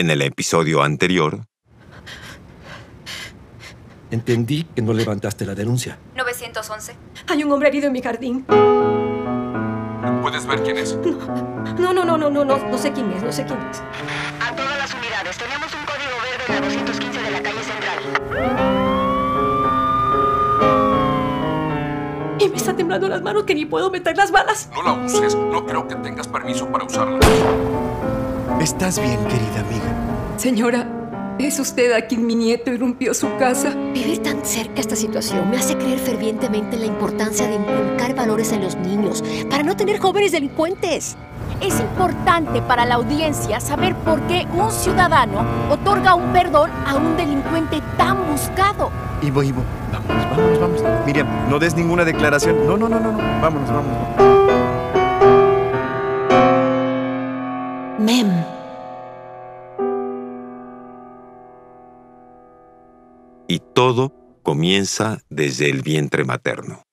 En el episodio anterior, Entendí que no levantaste la denuncia. 911. Hay un hombre herido en mi jardín. ¿Puedes ver quién es? No, no, no, no, no, no, no sé quién es, no sé quién es. A todas las unidades, tenemos un código verde en la 215 de la calle central. Y me está temblando las manos que ni puedo meter las balas. No la uses. No creo que tengas permiso para usarla. ¿Estás bien, querida amiga? Señora, ¿es usted a quien mi nieto irrumpió su casa? Vivir tan cerca a esta situación me hace creer fervientemente en la importancia de inculcar valores en los niños para no tener jóvenes delincuentes. Es importante para la audiencia saber por qué un ciudadano otorga un perdón a un delincuente tan buscado. Ivo, Ivo, vámonos, vámonos, vámonos. Miriam, no des ninguna declaración. No, no, no, no, no. Vámonos, vámonos. Mem. y todo comienza desde el vientre materno.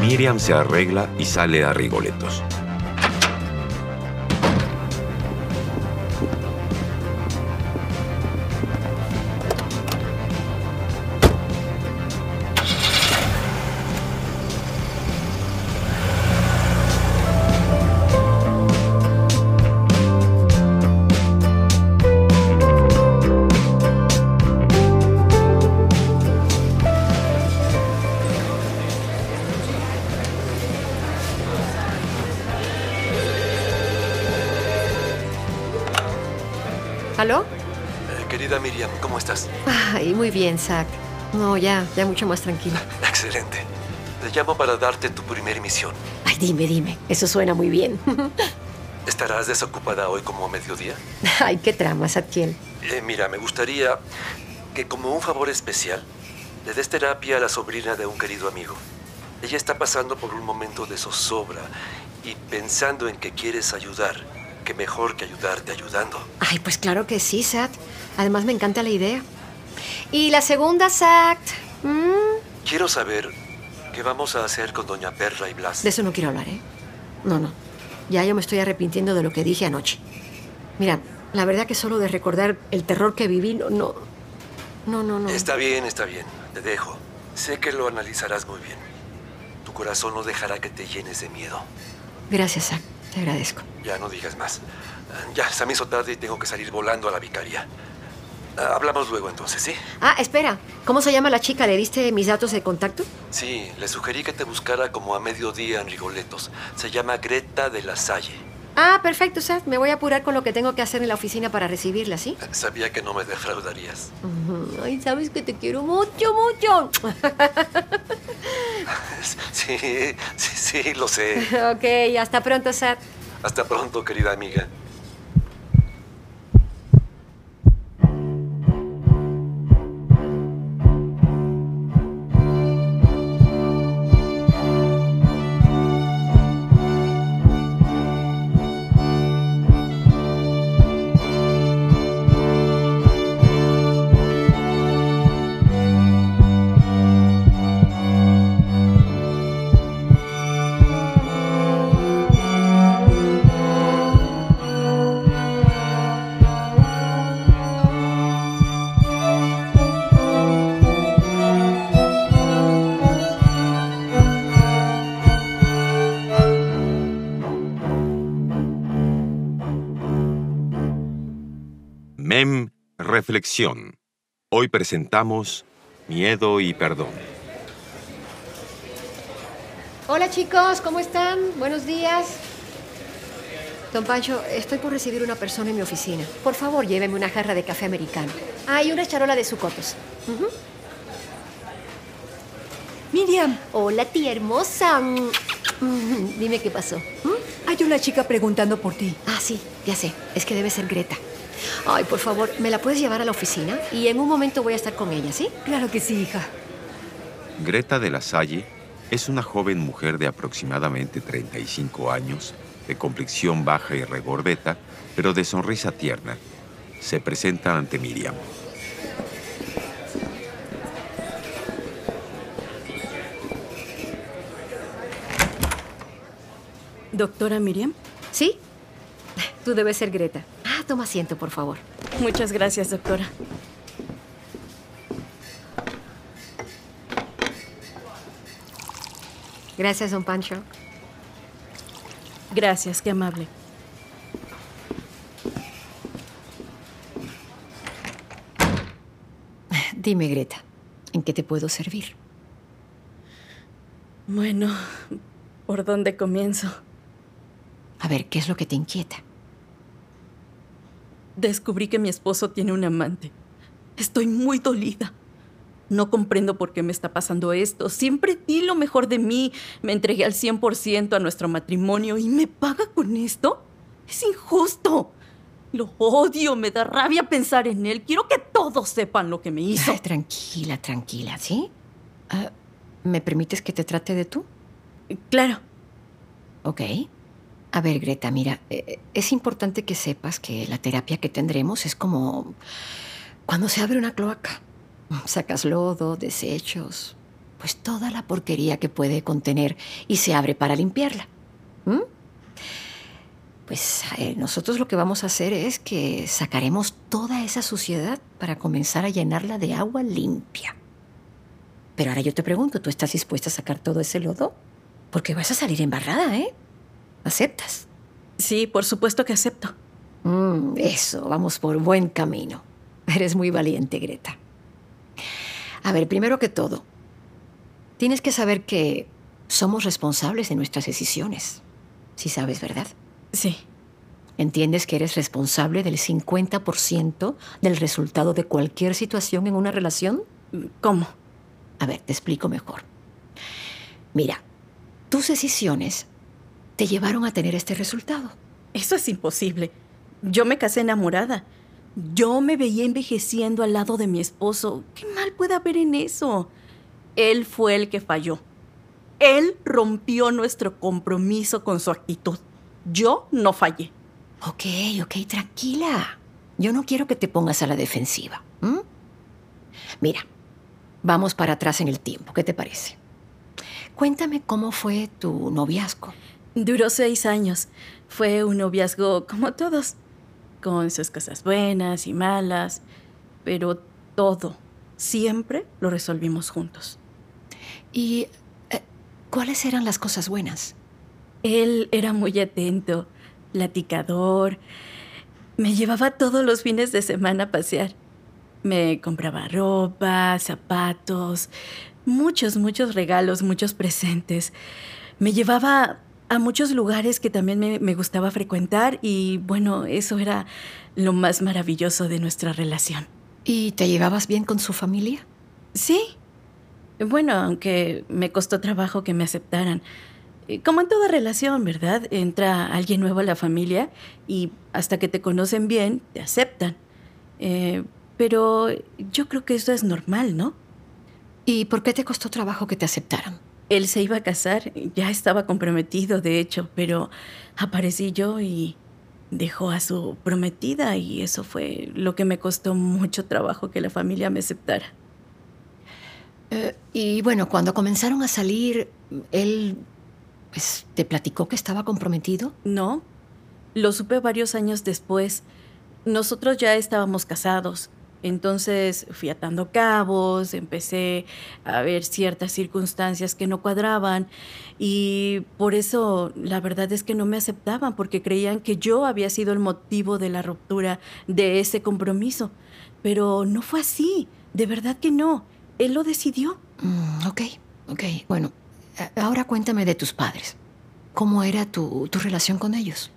Miriam se arregla y sale a Rigoletos. ¿Aló? Eh, querida Miriam, ¿cómo estás? Ay, muy bien, Zach. No, ya, ya mucho más tranquila. Excelente. Te llamo para darte tu primera misión. Ay, dime, dime. Eso suena muy bien. ¿Estarás desocupada hoy como a mediodía? Ay, qué trama, Zadkiel. Eh, mira, me gustaría que como un favor especial le des terapia a la sobrina de un querido amigo. Ella está pasando por un momento de zozobra y pensando en que quieres ayudar. Que mejor que ayudarte ayudando. Ay, pues claro que sí, Zach. Además, me encanta la idea. Y la segunda, Zach. mm, Quiero saber qué vamos a hacer con Doña Perla y Blas. De eso no quiero hablar, ¿eh? No, no. Ya yo me estoy arrepintiendo de lo que dije anoche. Mira, la verdad que solo de recordar el terror que viví, no, no. No, no, no. Está bien, está bien. Te dejo. Sé que lo analizarás muy bien. Tu corazón no dejará que te llenes de miedo. Gracias, Zach. Te agradezco. Ya no digas más. Ya, se me hizo tarde y tengo que salir volando a la vicaría. Ah, Hablamos luego entonces, ¿sí? Ah, espera. ¿Cómo se llama la chica? ¿Le diste mis datos de contacto? Sí, le sugerí que te buscara como a mediodía en Rigoletos. Se llama Greta de la Salle. Ah, perfecto, Zach. Me voy a apurar con lo que tengo que hacer en la oficina para recibirla, ¿sí? Sabía que no me defraudarías. Ay, sabes que te quiero mucho, mucho. Sí, sí, sí, lo sé. ok, hasta pronto, Zach. Hasta pronto, querida amiga. Reflexión. Hoy presentamos Miedo y Perdón. Hola, chicos, ¿cómo están? Buenos días. Don Pancho, estoy por recibir una persona en mi oficina. Por favor, lléveme una jarra de café americano. Ah, y una charola de sucotos. Ujú. Miriam, Hola, tía hermosa. Dime qué pasó. ¿Mm? hay una chica preguntando por ti. Ah, sí, ya sé. Es que debe ser Greta. Ay, por favor, ¿me la puedes llevar a la oficina? Y en un momento voy a estar con ella, ¿sí? Claro que sí, hija. Greta de la Salle es una joven mujer de aproximadamente 35 años, de complexión baja y regordeta, pero de sonrisa tierna. Se presenta ante Miriam. Doctora Miriam. ¿Sí? Tú debes ser Greta. Toma asiento, por favor. Muchas gracias, doctora. Gracias, don Pancho. Gracias, qué amable. Dime, Greta, ¿en qué te puedo servir? Bueno, ¿por dónde comienzo? A ver, ¿qué es lo que te inquieta? Descubrí que mi esposo tiene un amante. Estoy muy dolida. No comprendo por qué me está pasando esto. Siempre di lo mejor de mí. Me entregué al 100% a nuestro matrimonio y me paga con esto. Es injusto. Lo odio, me da rabia pensar en él. Quiero que todos sepan lo que me hizo. Ay, tranquila, tranquila, ¿sí? Ah, ¿Me permites que te trate de tú? Claro. Ok. A ver, Greta, mira, eh, es importante que sepas que la terapia que tendremos es como cuando se abre una cloaca. Sacas lodo, desechos, pues toda la porquería que puede contener y se abre para limpiarla. Pues eh, nosotros lo que vamos a hacer es que sacaremos toda esa suciedad para comenzar a llenarla de agua limpia. Pero ahora yo te pregunto, ¿tú estás dispuesta a sacar todo ese lodo? Porque vas a salir embarrada, ¿eh? ¿Aceptas? Sí, por supuesto que acepto. Mm, eso, vamos por buen camino. Eres muy valiente, Greta. A ver, primero que todo, tienes que saber que somos responsables de nuestras decisiones. Sí sabes, ¿verdad? Sí. ¿Entiendes que eres responsable del 50% del resultado de cualquier situación en una relación? ¿Cómo? A ver, te explico mejor. Mira, tus decisiones te llevaron a tener este resultado. Eso es imposible. Yo me casé enamorada. Yo me veía envejeciendo al lado de mi esposo. ¿Qué mal puede haber en eso? Él fue el que falló. Él rompió nuestro compromiso con su actitud. Yo no fallé. Ok, ok, tranquila. Yo no quiero que te pongas a la defensiva. Mira, vamos para atrás en el tiempo. ¿Qué te parece? Cuéntame cómo fue tu noviazgo. Duró seis años. Fue un noviazgo como todos, con sus cosas buenas y malas, pero todo, siempre lo resolvimos juntos. ¿Y eh, cuáles eran las cosas buenas? Él era muy atento, platicador. Me llevaba todos los fines de semana a pasear. Me compraba ropa, zapatos, muchos, muchos regalos, muchos presentes. Me llevaba a muchos lugares que también me, me gustaba frecuentar y bueno, eso era lo más maravilloso de nuestra relación. ¿Y te llevabas bien con su familia? Sí. Bueno, aunque me costó trabajo que me aceptaran. Eh, Como en toda relación, ¿verdad? Entra alguien nuevo a la familia y hasta que te conocen bien, te aceptan. Eh, pero yo creo que eso es normal, ¿no? ¿Y por qué te costó trabajo que te aceptaran? Él se iba a casar, ya estaba comprometido, de hecho, pero aparecí yo y dejó a su prometida y eso fue lo que me costó mucho trabajo que la familia me aceptara. Eh, y bueno, cuando comenzaron a salir, él pues, te platicó que estaba comprometido. No, lo supe varios años después. Nosotros ya estábamos casados. Entonces fui atando cabos, empecé a ver ciertas circunstancias que no cuadraban y por eso la verdad es que no me aceptaban porque creían que yo había sido el motivo de la ruptura de ese compromiso. Pero no fue así, de verdad que no. Él lo decidió. Mm, ok, ok. Bueno, ahora cuéntame de tus padres. ¿Cómo era tu, tu relación con ellos?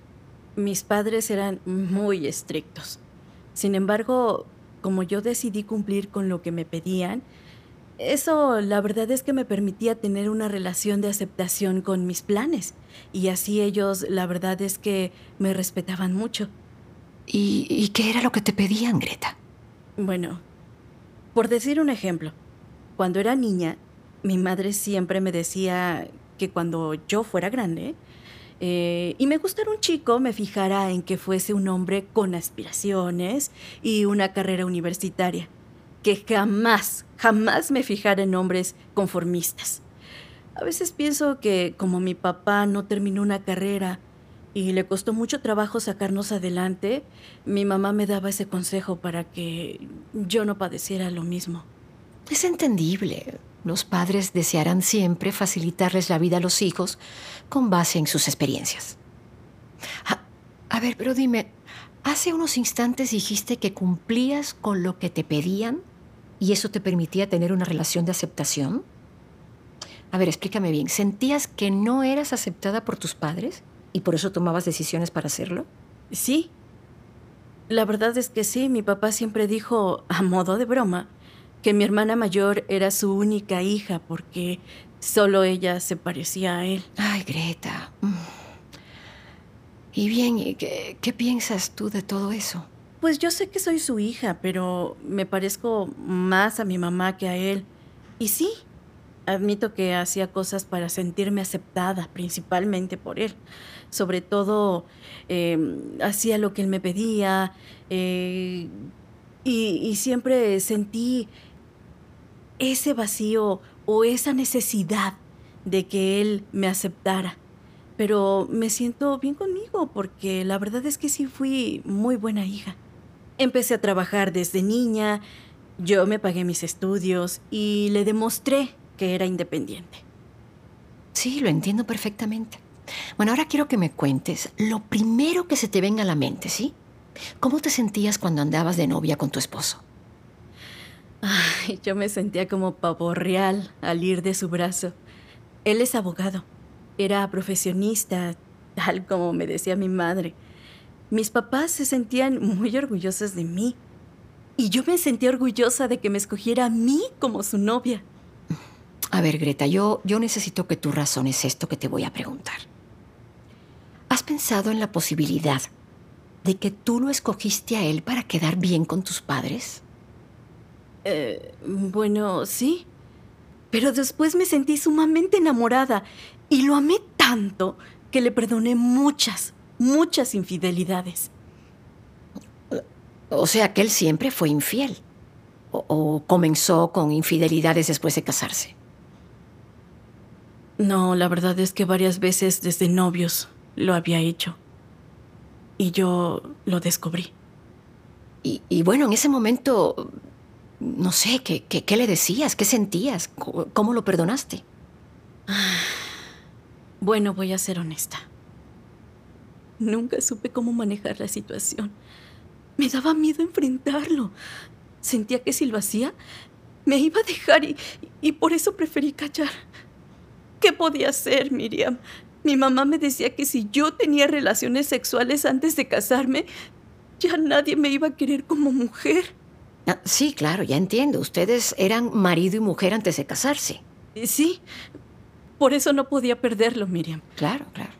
Mis padres eran muy estrictos. Sin embargo, como yo decidí cumplir con lo que me pedían, eso la verdad es que me permitía tener una relación de aceptación con mis planes. Y así ellos, la verdad es que me respetaban mucho. ¿Y, y qué era lo que te pedían, Greta? Bueno, por decir un ejemplo, cuando era niña, mi madre siempre me decía que cuando yo fuera grande eh, y me gustara un chico, me fijara en que fuese un hombre con aspiraciones y una carrera universitaria. Que jamás, jamás me fijara en hombres conformistas. A veces pienso que como mi papá no terminó una carrera y le costó mucho trabajo sacarnos adelante, mi mamá me daba ese consejo para que yo no padeciera lo mismo. Es entendible. Los padres desearán siempre facilitarles la vida a los hijos con base en sus experiencias. A, a ver, pero dime, hace unos instantes dijiste que cumplías con lo que te pedían y eso te permitía tener una relación de aceptación. A ver, explícame bien, ¿sentías que no eras aceptada por tus padres y por eso tomabas decisiones para hacerlo? Sí. La verdad es que sí, mi papá siempre dijo, a modo de broma, que mi hermana mayor era su única hija porque solo ella se parecía a él. Ay, Greta. Mm. Y bien, ¿y ¿qué, qué piensas tú de todo eso? Pues yo sé que soy su hija, pero me parezco más a mi mamá que a él. Y sí, admito que hacía cosas para sentirme aceptada, principalmente por él. Sobre todo, eh, hacía lo que él me pedía eh, y, y siempre sentí ese vacío o esa necesidad de que él me aceptara. Pero me siento bien conmigo porque la verdad es que sí fui muy buena hija. Empecé a trabajar desde niña, yo me pagué mis estudios y le demostré que era independiente. Sí, lo entiendo perfectamente. Bueno, ahora quiero que me cuentes lo primero que se te venga a la mente, ¿sí? ¿Cómo te sentías cuando andabas de novia con tu esposo? Ay, yo me sentía como pavo real al ir de su brazo. Él es abogado, era profesionista, tal como me decía mi madre. Mis papás se sentían muy orgullosos de mí. Y yo me sentía orgullosa de que me escogiera a mí como su novia. A ver, Greta, yo, yo necesito que tú razones esto que te voy a preguntar. ¿Has pensado en la posibilidad de que tú lo escogiste a él para quedar bien con tus padres? Eh, bueno, sí. Pero después me sentí sumamente enamorada y lo amé tanto que le perdoné muchas, muchas infidelidades. O sea que él siempre fue infiel. O, o comenzó con infidelidades después de casarse. No, la verdad es que varias veces desde novios lo había hecho. Y yo lo descubrí. Y, y bueno, en ese momento, no sé, ¿qué, qué, qué le decías? ¿Qué sentías? ¿Cómo, lo perdonaste? Bueno, voy a ser honesta. Nunca supe cómo manejar la situación. Me daba miedo enfrentarlo. Sentía que si lo hacía, me iba a dejar y, y por eso preferí callar. ¿Qué podía hacer, Miriam? Mi mamá me decía que si yo tenía relaciones sexuales antes de casarme, ya nadie me iba a querer como mujer. Ah, sí, claro, ya entiendo. Ustedes eran marido y mujer antes de casarse. Y Sí, por eso no podía perderlo, Miriam. Claro, claro.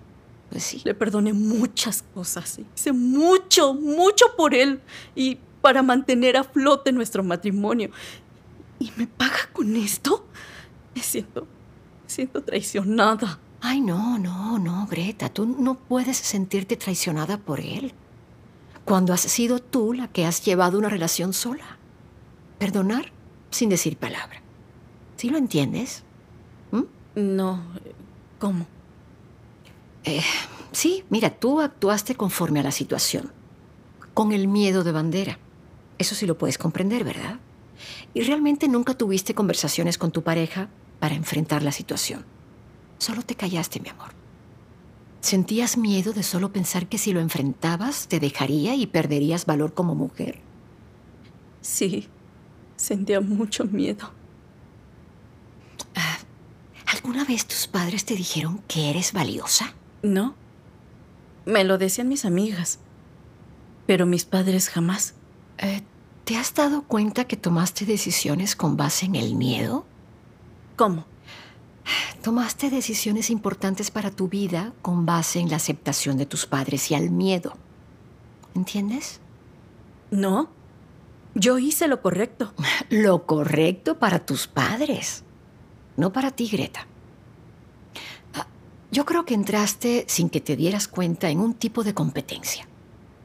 Pues sí. Le perdoné muchas cosas. Hice mucho, mucho por él y para mantener a flote nuestro matrimonio. ¿Y me paga con esto? Me siento, me siento traicionada. Ay, no, no, no, Greta. Tú no puedes sentirte traicionada por él. Cuando has sido tú la que has llevado una relación sola. Perdonar sin decir palabra. ¿Sí lo entiendes? ¿Mm? No, ¿cómo? Eh, sí, mira, tú actuaste conforme a la situación, con el miedo de bandera. Eso sí lo puedes comprender, ¿verdad? Y realmente nunca tuviste conversaciones con tu pareja para enfrentar la situación. Solo te callaste, mi amor. ¿Sentías miedo de solo pensar que si lo enfrentabas te dejaría y perderías valor como mujer? Sí, sentía mucho miedo. ¿Alguna vez tus padres te dijeron que eres valiosa? No. Me lo decían mis amigas. Pero mis padres jamás. Eh, ¿Te has dado cuenta que tomaste decisiones con base en el miedo? ¿Cómo? Tomaste decisiones importantes para tu vida con base en la aceptación de tus padres y al miedo. ¿Entiendes? No. Yo hice lo correcto. Lo correcto para tus padres, no para ti, Greta. Ah, Yo creo que entraste sin que te dieras cuenta en un tipo de competencia.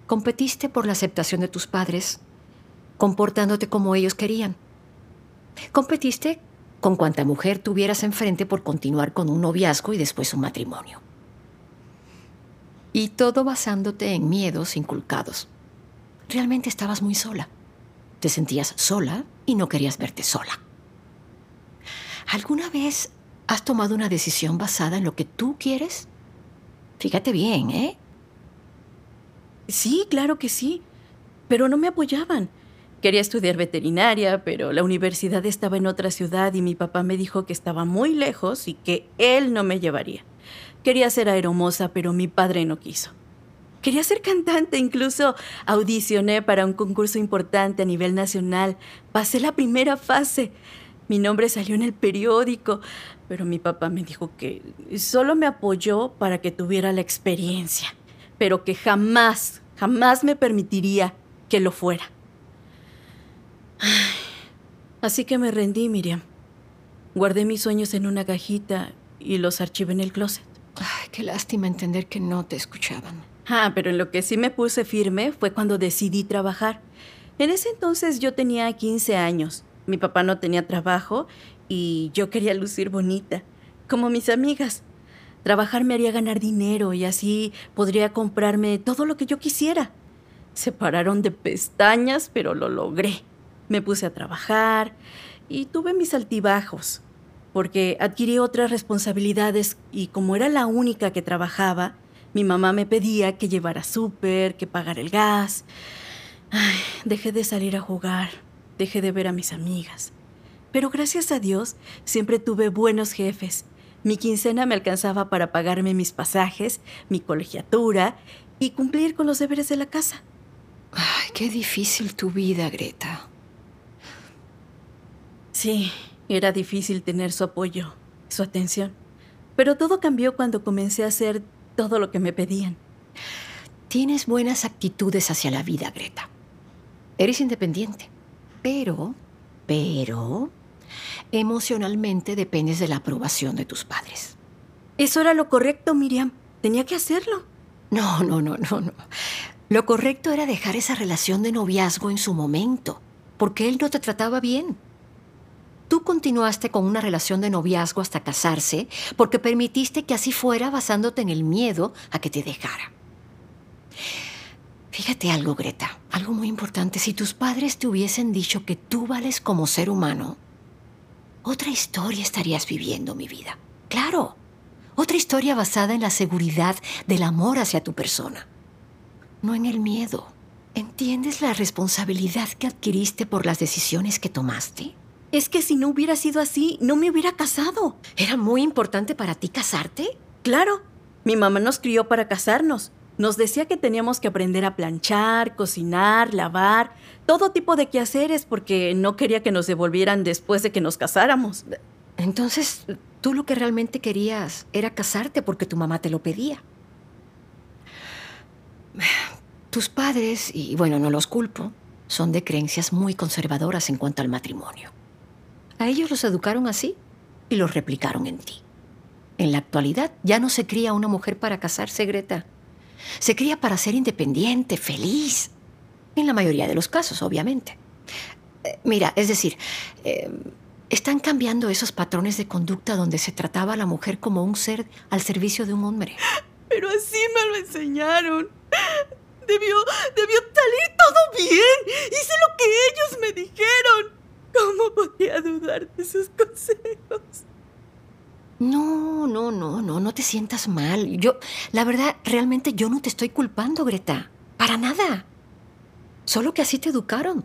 Competiste por la aceptación de tus padres, comportándote como ellos querían. Competiste con cuanta mujer tuvieras enfrente por continuar con un noviazgo y después un matrimonio. Y todo basándote en miedos inculcados. Realmente estabas muy sola. Te sentías sola y no querías verte sola. ¿Alguna vez has tomado una decisión basada en lo que tú quieres? Fíjate bien, ¿eh? Sí, claro que sí, pero no me apoyaban. Quería estudiar veterinaria, pero la universidad estaba en otra ciudad y mi papá me dijo que estaba muy lejos y que él no me llevaría. Quería ser aeromoza, pero mi padre no quiso. Quería ser cantante, incluso audicioné para un concurso importante a nivel nacional. Pasé la primera fase. Mi nombre salió en el periódico, pero mi papá me dijo que solo me apoyó para que tuviera la experiencia, pero que jamás, jamás me permitiría que lo fuera. Así que me rendí, Miriam. Guardé mis sueños en una cajita y los archivé en el closet. Ay, qué lástima entender que no te escuchaban. Ah, pero en lo que sí me puse firme fue cuando decidí trabajar. En ese entonces yo tenía 15 años. Mi papá no tenía trabajo y yo quería lucir bonita, como mis amigas. Trabajar me haría ganar dinero y así podría comprarme todo lo que yo quisiera. Se pararon de pestañas, pero lo logré. Me puse a trabajar y tuve mis altibajos, porque adquirí otras responsabilidades y como era la única que trabajaba, mi mamá me pedía que llevara súper, que pagara el gas. Dejé de salir a jugar, dejé de ver a mis amigas. Pero gracias a Dios siempre tuve buenos jefes. Mi quincena me alcanzaba para pagarme mis pasajes, mi colegiatura y cumplir con los deberes de la casa. Qué difícil tu vida, Greta. Sí, era difícil tener su apoyo, su atención. Pero todo cambió cuando comencé a hacer todo lo que me pedían. Tienes buenas actitudes hacia la vida, Greta. Eres independiente. Pero, pero, emocionalmente dependes de la aprobación de tus padres. Eso era lo correcto, Miriam. Tenía que hacerlo. No, no, no, no, no. Lo correcto era dejar esa relación de noviazgo en su momento, porque él no te trataba bien. Tú continuaste con una relación de noviazgo hasta casarse porque permitiste que así fuera basándote en el miedo a que te dejara. Fíjate algo, Greta, algo muy importante. Si tus padres te hubiesen dicho que tú vales como ser humano, otra historia estarías viviendo, mi vida. Claro, otra historia basada en la seguridad del amor hacia tu persona, no en el miedo. ¿Entiendes la responsabilidad que adquiriste por las decisiones que tomaste? Es que si no hubiera sido así, no me hubiera casado. ¿Era muy importante para ti casarte? Claro. Mi mamá nos crió para casarnos. Nos decía que teníamos que aprender a planchar, cocinar, lavar, todo tipo de quehaceres porque no quería que nos devolvieran después de que nos casáramos. Entonces, tú lo que realmente querías era casarte porque tu mamá te lo pedía. Tus padres, y bueno, no los culpo, son de creencias muy conservadoras en cuanto al matrimonio. A ellos los educaron así y los replicaron en ti. En la actualidad ya no se cría una mujer para casarse, Greta. Se cría para ser independiente, feliz. En la mayoría de los casos, obviamente. Eh, mira, es decir, eh, están cambiando esos patrones de conducta donde se trataba a la mujer como un ser al servicio de un hombre. Pero así me lo enseñaron. Debió, debió salir todo bien. Hice lo que ellos me dijeron. ¿Cómo podía dudar de sus consejos? No, no, no, no, no te sientas mal. Yo, la verdad, realmente yo no te estoy culpando, Greta. Para nada. Solo que así te educaron.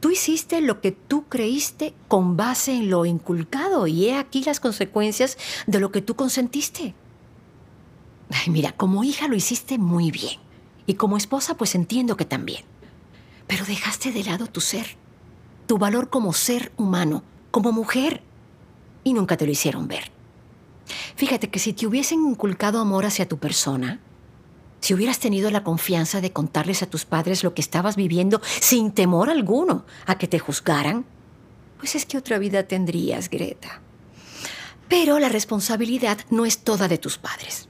Tú hiciste lo que tú creíste con base en lo inculcado y he aquí las consecuencias de lo que tú consentiste. Ay, mira, como hija lo hiciste muy bien. Y como esposa, pues entiendo que también. Pero dejaste de lado tu ser tu valor como ser humano, como mujer, y nunca te lo hicieron ver. Fíjate que si te hubiesen inculcado amor hacia tu persona, si hubieras tenido la confianza de contarles a tus padres lo que estabas viviendo sin temor alguno a que te juzgaran, pues es que otra vida tendrías, Greta. Pero la responsabilidad no es toda de tus padres.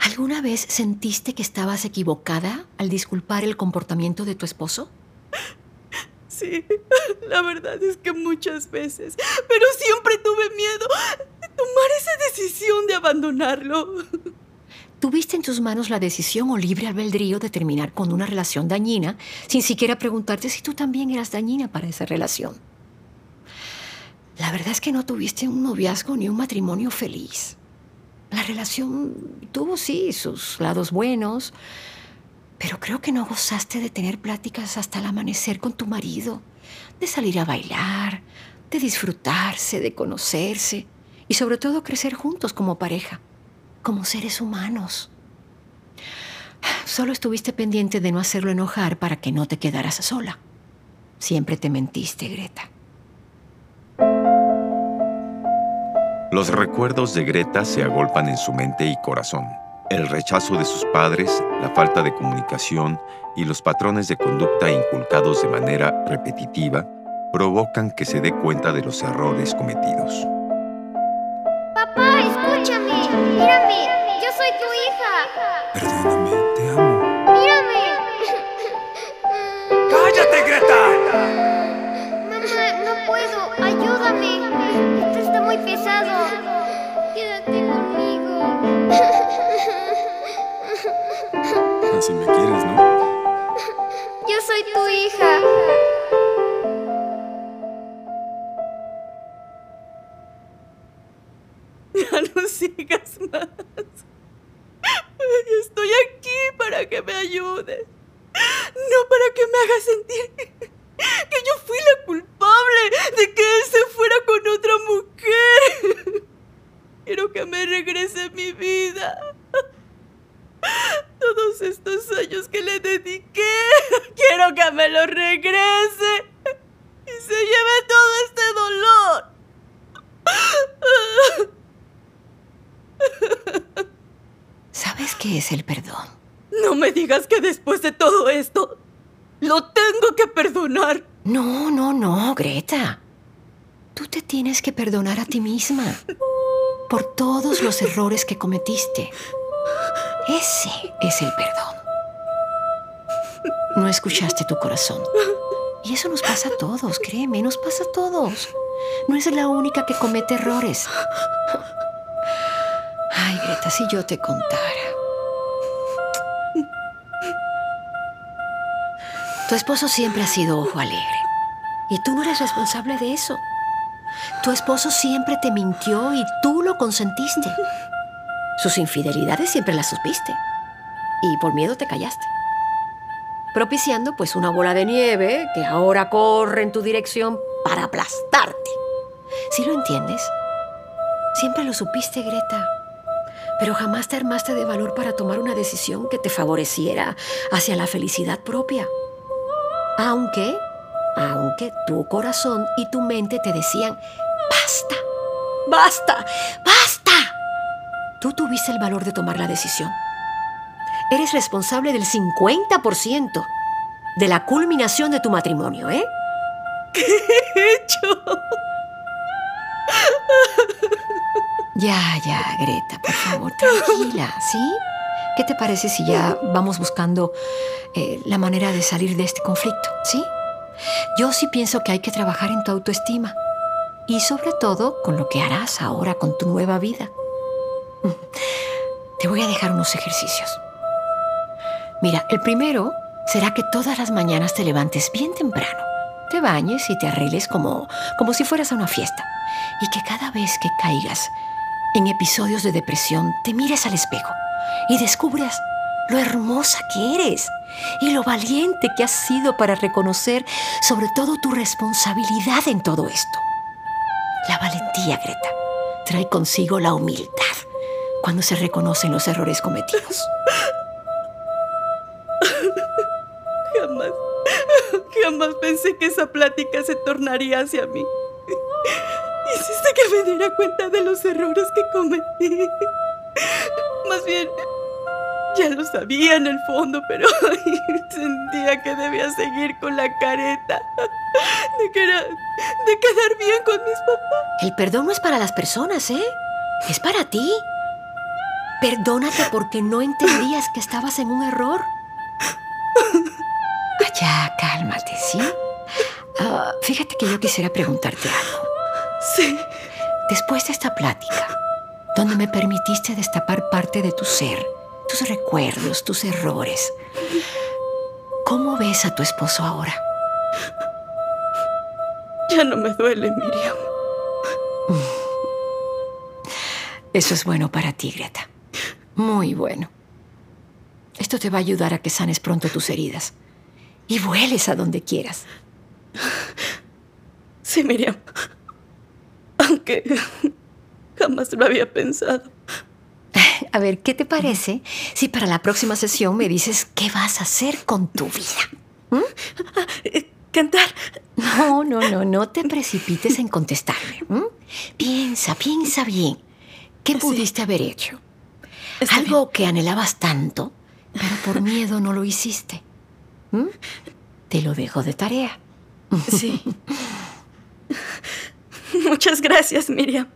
¿Alguna vez sentiste que estabas equivocada al disculpar el comportamiento de tu esposo? Sí, la verdad es que muchas veces, pero siempre tuve miedo de tomar esa decisión de abandonarlo. Tuviste en tus manos la decisión o libre albedrío de terminar con una relación dañina sin siquiera preguntarte si tú también eras dañina para esa relación. La verdad es que no tuviste un noviazgo ni un matrimonio feliz. La relación tuvo, sí, sus lados buenos, pero creo que no gozaste de tener pláticas hasta el amanecer con tu marido, de salir a bailar, de disfrutarse, de conocerse y sobre todo crecer juntos como pareja, como seres humanos. Solo estuviste pendiente de no hacerlo enojar para que no te quedaras sola. Siempre te mentiste, Greta. Los recuerdos de Greta se agolpan en su mente y corazón. El rechazo de sus padres, la falta de comunicación y los patrones de conducta inculcados de manera repetitiva provocan que se dé cuenta de los errores cometidos. Papá, escúchame. Mírame. Yo soy tu hija. Perdóname, te amo. Mírame. ¡Cállate, Greta! Mamá, no puedo. Ayúdame. Esto está muy pesado. Así me quieres, No, no, no, Greta. Tú te tienes que perdonar a ti misma por todos los errores que cometiste. Ese es el perdón. No escuchaste tu corazón. Y eso nos pasa a todos, créeme, nos pasa a todos. No es la única que comete errores. Ay, Greta, si yo te contara. Tu esposo siempre ha sido ojo alegre. Y tú no eres responsable de eso. Tu esposo siempre te mintió y tú lo consentiste. Sus infidelidades siempre las supiste. Y por miedo te callaste. Propiciando pues una bola de nieve que ahora corre en tu dirección para aplastarte. ¿Sí lo entiendes? Siempre lo supiste, Greta. Pero jamás te armaste de valor para tomar una decisión que te favoreciera hacia la felicidad propia. Aunque, aunque tu corazón y tu mente te decían, basta, basta, basta. Tú tuviste el valor de tomar la decisión. Eres responsable del 50% de la culminación de tu matrimonio, ¿eh? ¿Qué he hecho? Ya, ya, Greta, por favor, tranquila, ¿sí? ¿Qué te parece si ya vamos buscando eh, la manera de salir de este conflicto, ¿sí? Yo sí pienso que hay que trabajar en tu autoestima y sobre todo con lo que harás ahora con tu nueva vida. Te voy a dejar unos ejercicios. Mira, el primero será que todas las mañanas te levantes bien temprano, te bañes y te arregles como, como si fueras a una fiesta y que cada vez que caigas en episodios de depresión te mires al espejo y descubras lo hermosa que eres y lo valiente que has sido para reconocer sobre todo tu responsabilidad en todo esto. La valentía, Greta, trae consigo la humildad cuando se reconocen los errores cometidos. Jamás, jamás pensé que esa plática se tornaría hacia mí. Hiciste que me diera cuenta de los errores que cometí. Más bien, ya lo sabía en el fondo, pero sentía que debía seguir con la careta. De, que era- de quedar bien con mis papás. El perdón no es para las personas, ¿eh? Es para ti. Perdónate porque no entendías que estabas en un error. Ya, cálmate, ¿sí? Ah, fíjate que yo quisiera preguntarte algo. Sí. Después de esta plática, donde me permitiste destapar parte de tu ser, tus recuerdos, tus errores, ¿cómo ves a tu esposo ahora? Ya no me duele, Miriam. Eso es bueno para ti, Greta. Muy bueno. Esto te va a ayudar a que sanes pronto tus heridas y vueles a donde quieras. Sí, Miriam. Jamás lo había pensado. A ver, ¿qué te parece si para la próxima sesión me dices qué vas a hacer con tu vida? Cantar. No, no, no, no te precipites en contestarme. Piensa, piensa bien. ¿Qué pudiste haber hecho? Algo que anhelabas tanto, pero por miedo no lo hiciste. Te lo dejo de tarea. Sí. Muchas gracias, Miriam.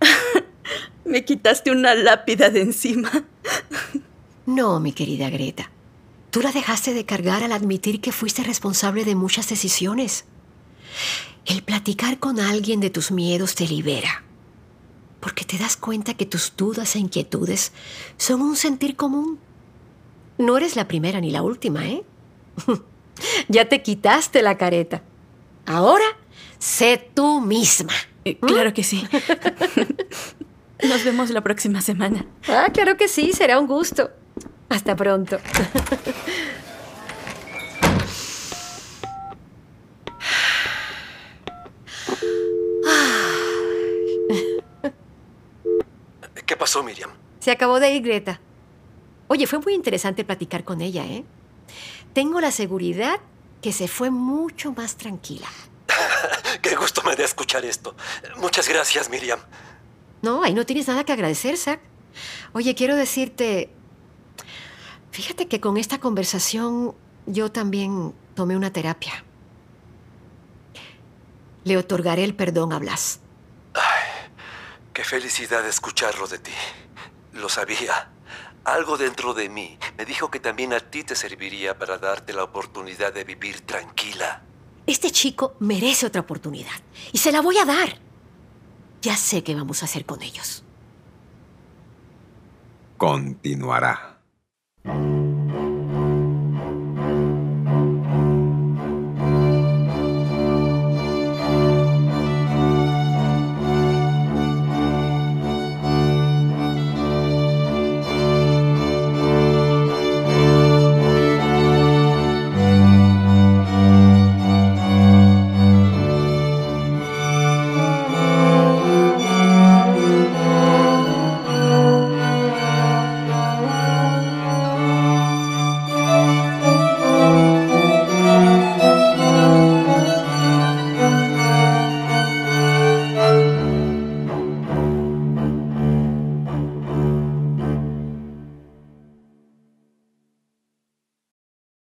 Me quitaste una lápida de encima. No, mi querida Greta. Tú la dejaste de cargar al admitir que fuiste responsable de muchas decisiones. El platicar con alguien de tus miedos te libera. Porque te das cuenta que tus dudas e inquietudes son un sentir común. No eres la primera ni la última, ¿eh? ya te quitaste la careta. Ahora, sé tú misma. Claro que sí. Nos vemos la próxima semana. Ah, claro que sí, será un gusto. Hasta pronto. ¿Qué pasó, Miriam? Se acabó de ir Greta. Oye, fue muy interesante platicar con ella, ¿eh? Tengo la seguridad que se fue mucho más tranquila. Qué gusto me da escuchar esto. Muchas gracias, Miriam. No, ahí no tienes nada que agradecer, Zach. Oye, quiero decirte, fíjate que con esta conversación yo también tomé una terapia. Le otorgaré el perdón a Blas. Qué felicidad escucharlo de ti. Lo sabía. Algo dentro de mí me dijo que también a ti te serviría para darte la oportunidad de vivir tranquila. Este chico merece otra oportunidad y se la voy a dar. Ya sé qué vamos a hacer con ellos. Continuará.